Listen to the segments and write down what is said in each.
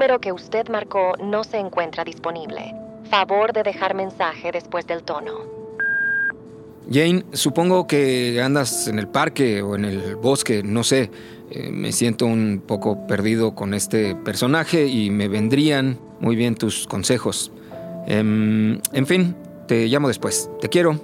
Número que usted marcó no se encuentra disponible. Favor de dejar mensaje después del tono. Jane, supongo que andas en el parque o en el bosque, no sé. Eh, me siento un poco perdido con este personaje y me vendrían muy bien tus consejos. Em, en fin, te llamo después. Te quiero.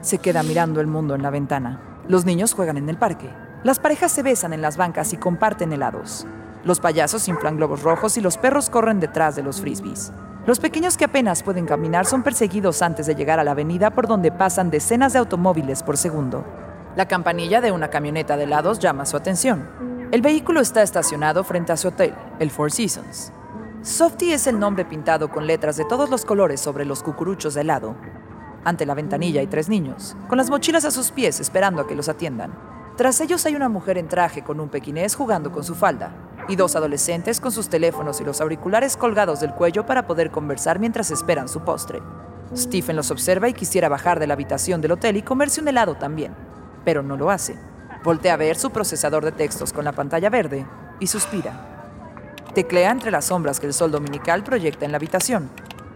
Se queda mirando el mundo en la ventana. Los niños juegan en el parque. Las parejas se besan en las bancas y comparten helados. Los payasos inflan globos rojos y los perros corren detrás de los frisbees. Los pequeños que apenas pueden caminar son perseguidos antes de llegar a la avenida por donde pasan decenas de automóviles por segundo. La campanilla de una camioneta de helados llama su atención. El vehículo está estacionado frente a su hotel, el Four Seasons. Softy es el nombre pintado con letras de todos los colores sobre los cucuruchos de helado. Ante la ventanilla hay tres niños, con las mochilas a sus pies esperando a que los atiendan. Tras ellos hay una mujer en traje con un pequinés jugando con su falda, y dos adolescentes con sus teléfonos y los auriculares colgados del cuello para poder conversar mientras esperan su postre. Stephen los observa y quisiera bajar de la habitación del hotel y comerse un helado también, pero no lo hace. Voltea a ver su procesador de textos con la pantalla verde y suspira. Teclea entre las sombras que el sol dominical proyecta en la habitación.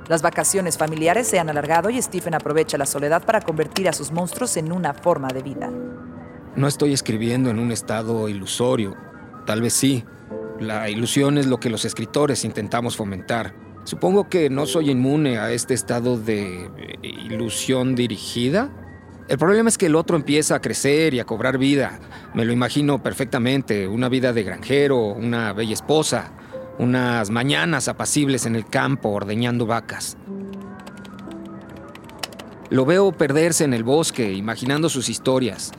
Las vacaciones familiares se han alargado y Stephen aprovecha la soledad para convertir a sus monstruos en una forma de vida. No estoy escribiendo en un estado ilusorio. Tal vez sí. La ilusión es lo que los escritores intentamos fomentar. Supongo que no soy inmune a este estado de eh, ilusión dirigida. El problema es que el otro empieza a crecer y a cobrar vida. Me lo imagino perfectamente, una vida de granjero, una bella esposa, unas mañanas apacibles en el campo ordeñando vacas. Lo veo perderse en el bosque, imaginando sus historias.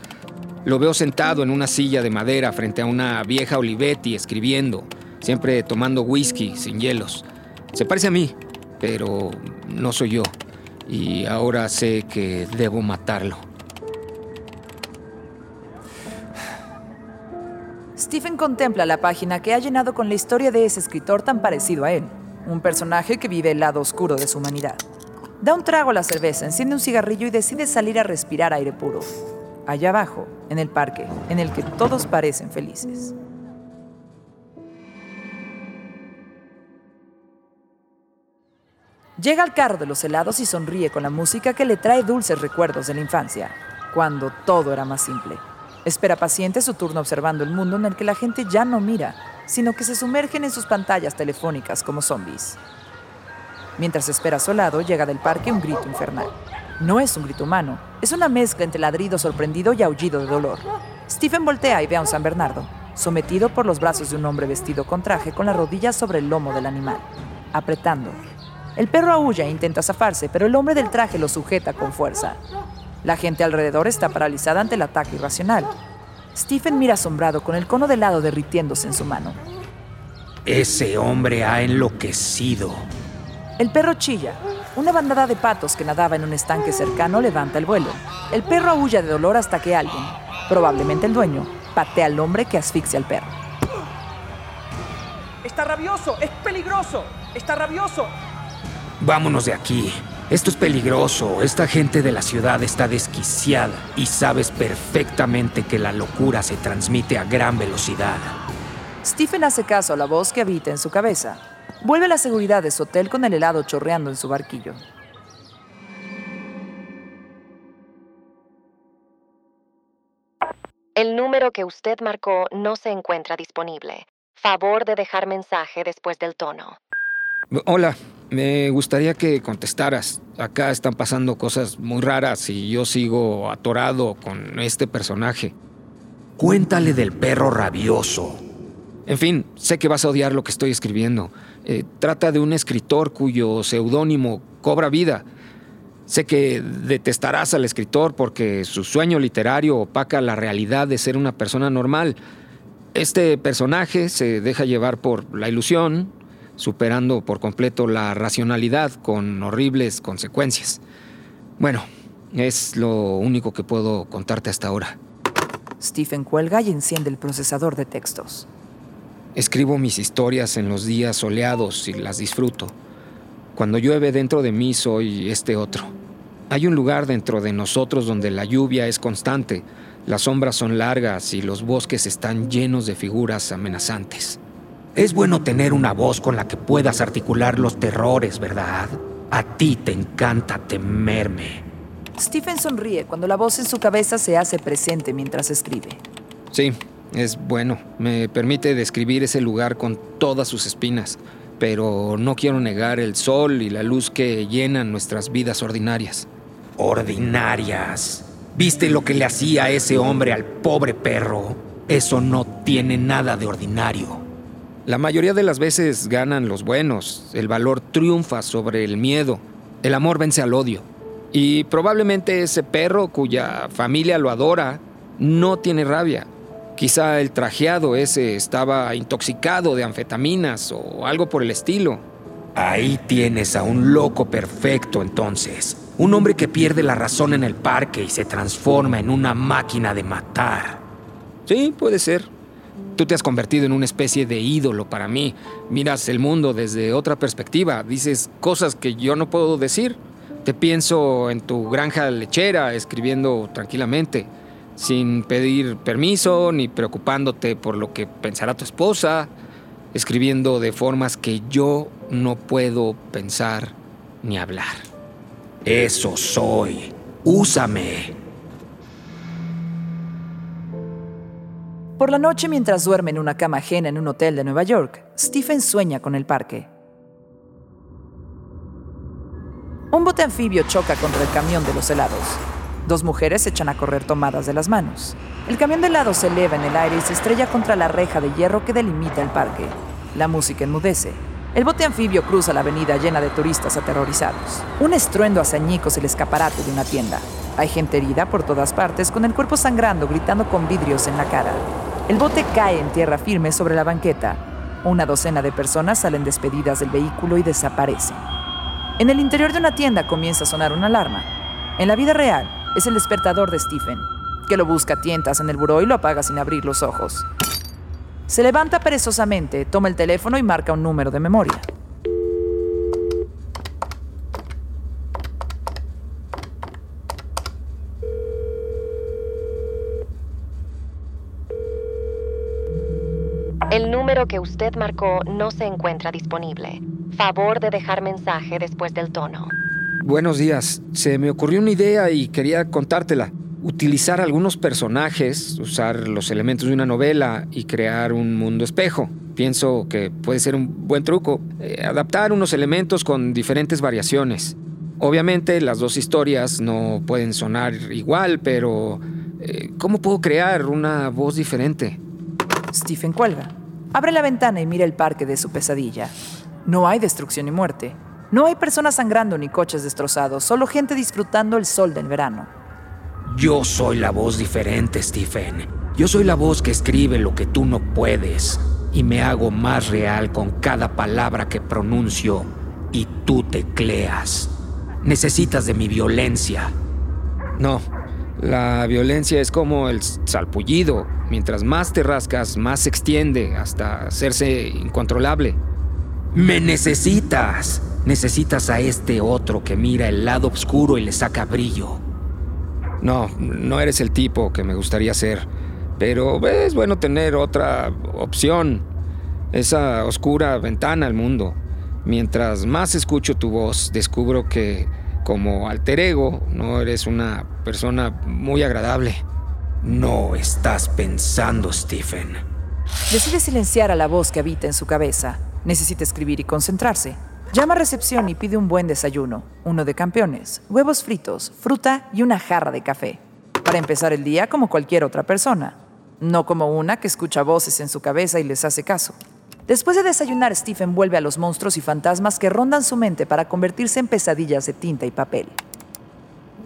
Lo veo sentado en una silla de madera frente a una vieja Olivetti escribiendo, siempre tomando whisky sin hielos. Se parece a mí, pero no soy yo. Y ahora sé que debo matarlo. Stephen contempla la página que ha llenado con la historia de ese escritor tan parecido a él, un personaje que vive el lado oscuro de su humanidad. Da un trago a la cerveza, enciende un cigarrillo y decide salir a respirar aire puro allá abajo, en el parque, en el que todos parecen felices. Llega al carro de los helados y sonríe con la música que le trae dulces recuerdos de la infancia, cuando todo era más simple. Espera paciente su turno observando el mundo en el que la gente ya no mira, sino que se sumergen en sus pantallas telefónicas como zombies. Mientras espera a su lado, llega del parque un grito infernal. No es un grito humano, es una mezcla entre ladrido sorprendido y aullido de dolor. Stephen voltea y ve a un San Bernardo, sometido por los brazos de un hombre vestido con traje con las rodillas sobre el lomo del animal, apretando. El perro aúlla e intenta zafarse, pero el hombre del traje lo sujeta con fuerza. La gente alrededor está paralizada ante el ataque irracional. Stephen mira asombrado con el cono de helado derritiéndose en su mano. Ese hombre ha enloquecido. El perro chilla, una bandada de patos que nadaba en un estanque cercano levanta el vuelo. El perro aúlla de dolor hasta que alguien, probablemente el dueño, patea al hombre que asfixia al perro. Está rabioso, es peligroso, está rabioso. Vámonos de aquí. Esto es peligroso. Esta gente de la ciudad está desquiciada y sabes perfectamente que la locura se transmite a gran velocidad. Stephen hace caso a la voz que habita en su cabeza. Vuelve a la seguridad de su hotel con el helado chorreando en su barquillo. El número que usted marcó no se encuentra disponible. Favor de dejar mensaje después del tono. Hola, me gustaría que contestaras. Acá están pasando cosas muy raras y yo sigo atorado con este personaje. Cuéntale del perro rabioso. En fin, sé que vas a odiar lo que estoy escribiendo. Eh, trata de un escritor cuyo seudónimo cobra vida. Sé que detestarás al escritor porque su sueño literario opaca la realidad de ser una persona normal. Este personaje se deja llevar por la ilusión, superando por completo la racionalidad con horribles consecuencias. Bueno, es lo único que puedo contarte hasta ahora. Stephen cuelga y enciende el procesador de textos. Escribo mis historias en los días soleados y las disfruto. Cuando llueve dentro de mí soy este otro. Hay un lugar dentro de nosotros donde la lluvia es constante, las sombras son largas y los bosques están llenos de figuras amenazantes. Es bueno tener una voz con la que puedas articular los terrores, ¿verdad? A ti te encanta temerme. Stephen sonríe cuando la voz en su cabeza se hace presente mientras escribe. Sí, es bueno. Me permite describir ese lugar con todas sus espinas, pero no quiero negar el sol y la luz que llenan nuestras vidas ordinarias. Ordinarias. ¿Viste lo que le hacía ese hombre al pobre perro? Eso no tiene nada de ordinario. La mayoría de las veces ganan los buenos, el valor triunfa sobre el miedo, el amor vence al odio. Y probablemente ese perro cuya familia lo adora no tiene rabia. Quizá el trajeado ese estaba intoxicado de anfetaminas o algo por el estilo. Ahí tienes a un loco perfecto entonces. Un hombre que pierde la razón en el parque y se transforma en una máquina de matar. Sí, puede ser. Tú te has convertido en una especie de ídolo para mí. Miras el mundo desde otra perspectiva. Dices cosas que yo no puedo decir. Te pienso en tu granja lechera, escribiendo tranquilamente, sin pedir permiso ni preocupándote por lo que pensará tu esposa, escribiendo de formas que yo no puedo pensar ni hablar. Eso soy. Úsame. Por la noche, mientras duerme en una cama ajena en un hotel de Nueva York, Stephen sueña con el parque. Un bote anfibio choca contra el camión de los helados. Dos mujeres se echan a correr tomadas de las manos. El camión de helado se eleva en el aire y se estrella contra la reja de hierro que delimita el parque. La música enmudece. El bote anfibio cruza la avenida llena de turistas aterrorizados. Un estruendo hace añicos el escaparate de una tienda. Hay gente herida por todas partes, con el cuerpo sangrando, gritando con vidrios en la cara. El bote cae en tierra firme sobre la banqueta. Una docena de personas salen despedidas del vehículo y desaparecen. En el interior de una tienda comienza a sonar una alarma. En la vida real, es el despertador de Stephen, que lo busca a tientas en el buró y lo apaga sin abrir los ojos. Se levanta perezosamente, toma el teléfono y marca un número de memoria. El número que usted marcó no se encuentra disponible. Favor de dejar mensaje después del tono. Buenos días. Se me ocurrió una idea y quería contártela. Utilizar algunos personajes, usar los elementos de una novela y crear un mundo espejo. Pienso que puede ser un buen truco. Eh, adaptar unos elementos con diferentes variaciones. Obviamente las dos historias no pueden sonar igual, pero eh, ¿cómo puedo crear una voz diferente? Stephen cuelga. Abre la ventana y mira el parque de su pesadilla. No hay destrucción ni muerte. No hay personas sangrando ni coches destrozados, solo gente disfrutando el sol del verano. Yo soy la voz diferente, Stephen. Yo soy la voz que escribe lo que tú no puedes y me hago más real con cada palabra que pronuncio y tú tecleas. Necesitas de mi violencia. No, la violencia es como el salpullido. Mientras más te rascas, más se extiende hasta hacerse incontrolable. Me necesitas. Necesitas a este otro que mira el lado oscuro y le saca brillo. No, no eres el tipo que me gustaría ser. Pero es bueno tener otra opción. Esa oscura ventana al mundo. Mientras más escucho tu voz, descubro que, como alter ego, no eres una persona muy agradable. No estás pensando, Stephen. Decide silenciar a la voz que habita en su cabeza. Necesita escribir y concentrarse. Llama a recepción y pide un buen desayuno, uno de campeones, huevos fritos, fruta y una jarra de café. Para empezar el día como cualquier otra persona, no como una que escucha voces en su cabeza y les hace caso. Después de desayunar, Stephen vuelve a los monstruos y fantasmas que rondan su mente para convertirse en pesadillas de tinta y papel.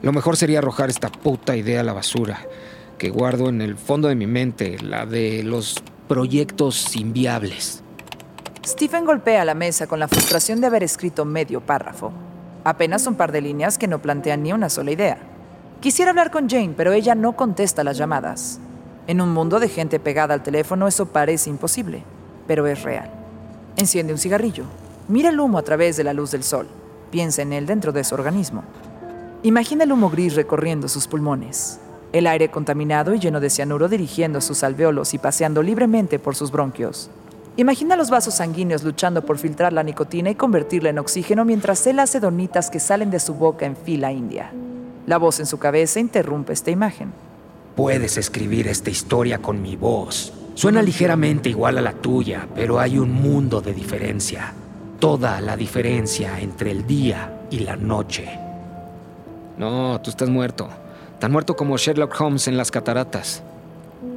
Lo mejor sería arrojar esta puta idea a la basura, que guardo en el fondo de mi mente, la de los proyectos inviables. Stephen golpea la mesa con la frustración de haber escrito medio párrafo. Apenas un par de líneas que no plantean ni una sola idea. Quisiera hablar con Jane, pero ella no contesta las llamadas. En un mundo de gente pegada al teléfono eso parece imposible pero es real. Enciende un cigarrillo. Mira el humo a través de la luz del sol. Piensa en él dentro de su organismo. Imagina el humo gris recorriendo sus pulmones. El aire contaminado y lleno de cianuro dirigiendo sus alveolos y paseando libremente por sus bronquios. Imagina los vasos sanguíneos luchando por filtrar la nicotina y convertirla en oxígeno mientras él hace donitas que salen de su boca en fila india. La voz en su cabeza interrumpe esta imagen. Puedes escribir esta historia con mi voz, Suena ligeramente igual a la tuya, pero hay un mundo de diferencia. Toda la diferencia entre el día y la noche. No, tú estás muerto. Tan muerto como Sherlock Holmes en las cataratas.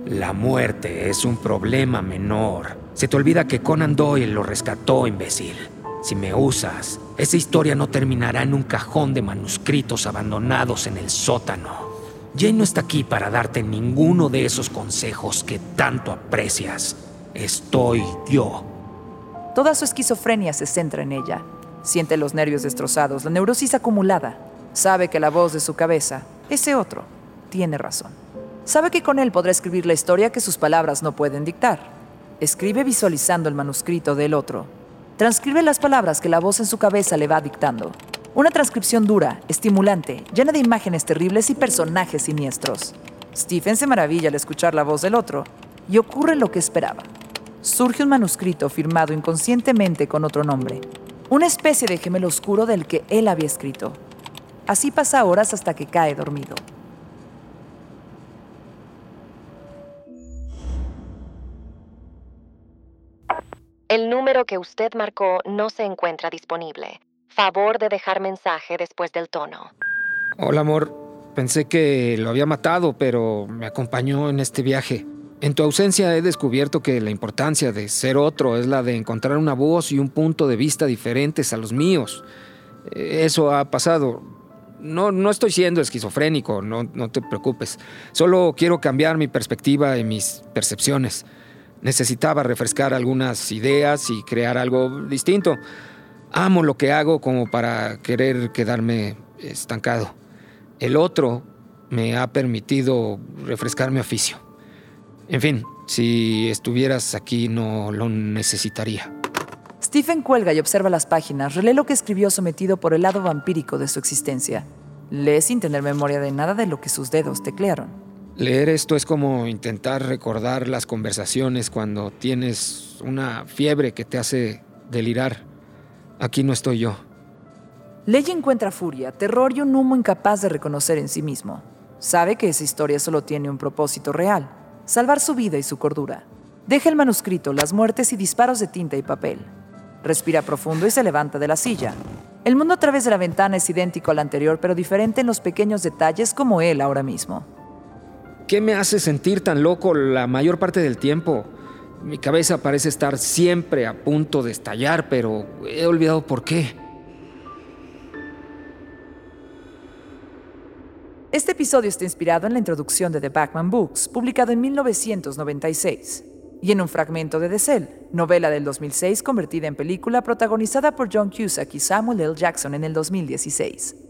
La muerte es un problema menor. Se te olvida que Conan Doyle lo rescató, imbécil. Si me usas, esa historia no terminará en un cajón de manuscritos abandonados en el sótano. Jane no está aquí para darte ninguno de esos consejos que tanto aprecias. Estoy yo. Toda su esquizofrenia se centra en ella. Siente los nervios destrozados, la neurosis acumulada. Sabe que la voz de su cabeza, ese otro, tiene razón. Sabe que con él podrá escribir la historia que sus palabras no pueden dictar. Escribe visualizando el manuscrito del otro. Transcribe las palabras que la voz en su cabeza le va dictando. Una transcripción dura, estimulante, llena de imágenes terribles y personajes siniestros. Stephen se maravilla al escuchar la voz del otro y ocurre lo que esperaba. Surge un manuscrito firmado inconscientemente con otro nombre, una especie de gemelo oscuro del que él había escrito. Así pasa horas hasta que cae dormido. El número que usted marcó no se encuentra disponible. Favor de dejar mensaje después del tono. Hola, amor. Pensé que lo había matado, pero me acompañó en este viaje. En tu ausencia he descubierto que la importancia de ser otro es la de encontrar una voz y un punto de vista diferentes a los míos. Eso ha pasado. No, no estoy siendo esquizofrénico, no, no te preocupes. Solo quiero cambiar mi perspectiva y mis percepciones. Necesitaba refrescar algunas ideas y crear algo distinto. Amo lo que hago como para querer quedarme estancado. El otro me ha permitido refrescar mi oficio. En fin, si estuvieras aquí no lo necesitaría. Stephen cuelga y observa las páginas, relee lo que escribió sometido por el lado vampírico de su existencia. Lee sin tener memoria de nada de lo que sus dedos teclearon. Leer esto es como intentar recordar las conversaciones cuando tienes una fiebre que te hace delirar. Aquí no estoy yo. Ley encuentra furia, terror y un humo incapaz de reconocer en sí mismo. Sabe que esa historia solo tiene un propósito real, salvar su vida y su cordura. Deja el manuscrito, las muertes y disparos de tinta y papel. Respira profundo y se levanta de la silla. El mundo a través de la ventana es idéntico al anterior, pero diferente en los pequeños detalles como él ahora mismo. ¿Qué me hace sentir tan loco la mayor parte del tiempo? Mi cabeza parece estar siempre a punto de estallar, pero he olvidado por qué. Este episodio está inspirado en la introducción de The Backman Books, publicado en 1996, y en un fragmento de The Cell, novela del 2006 convertida en película protagonizada por John Cusack y Samuel L. Jackson en el 2016.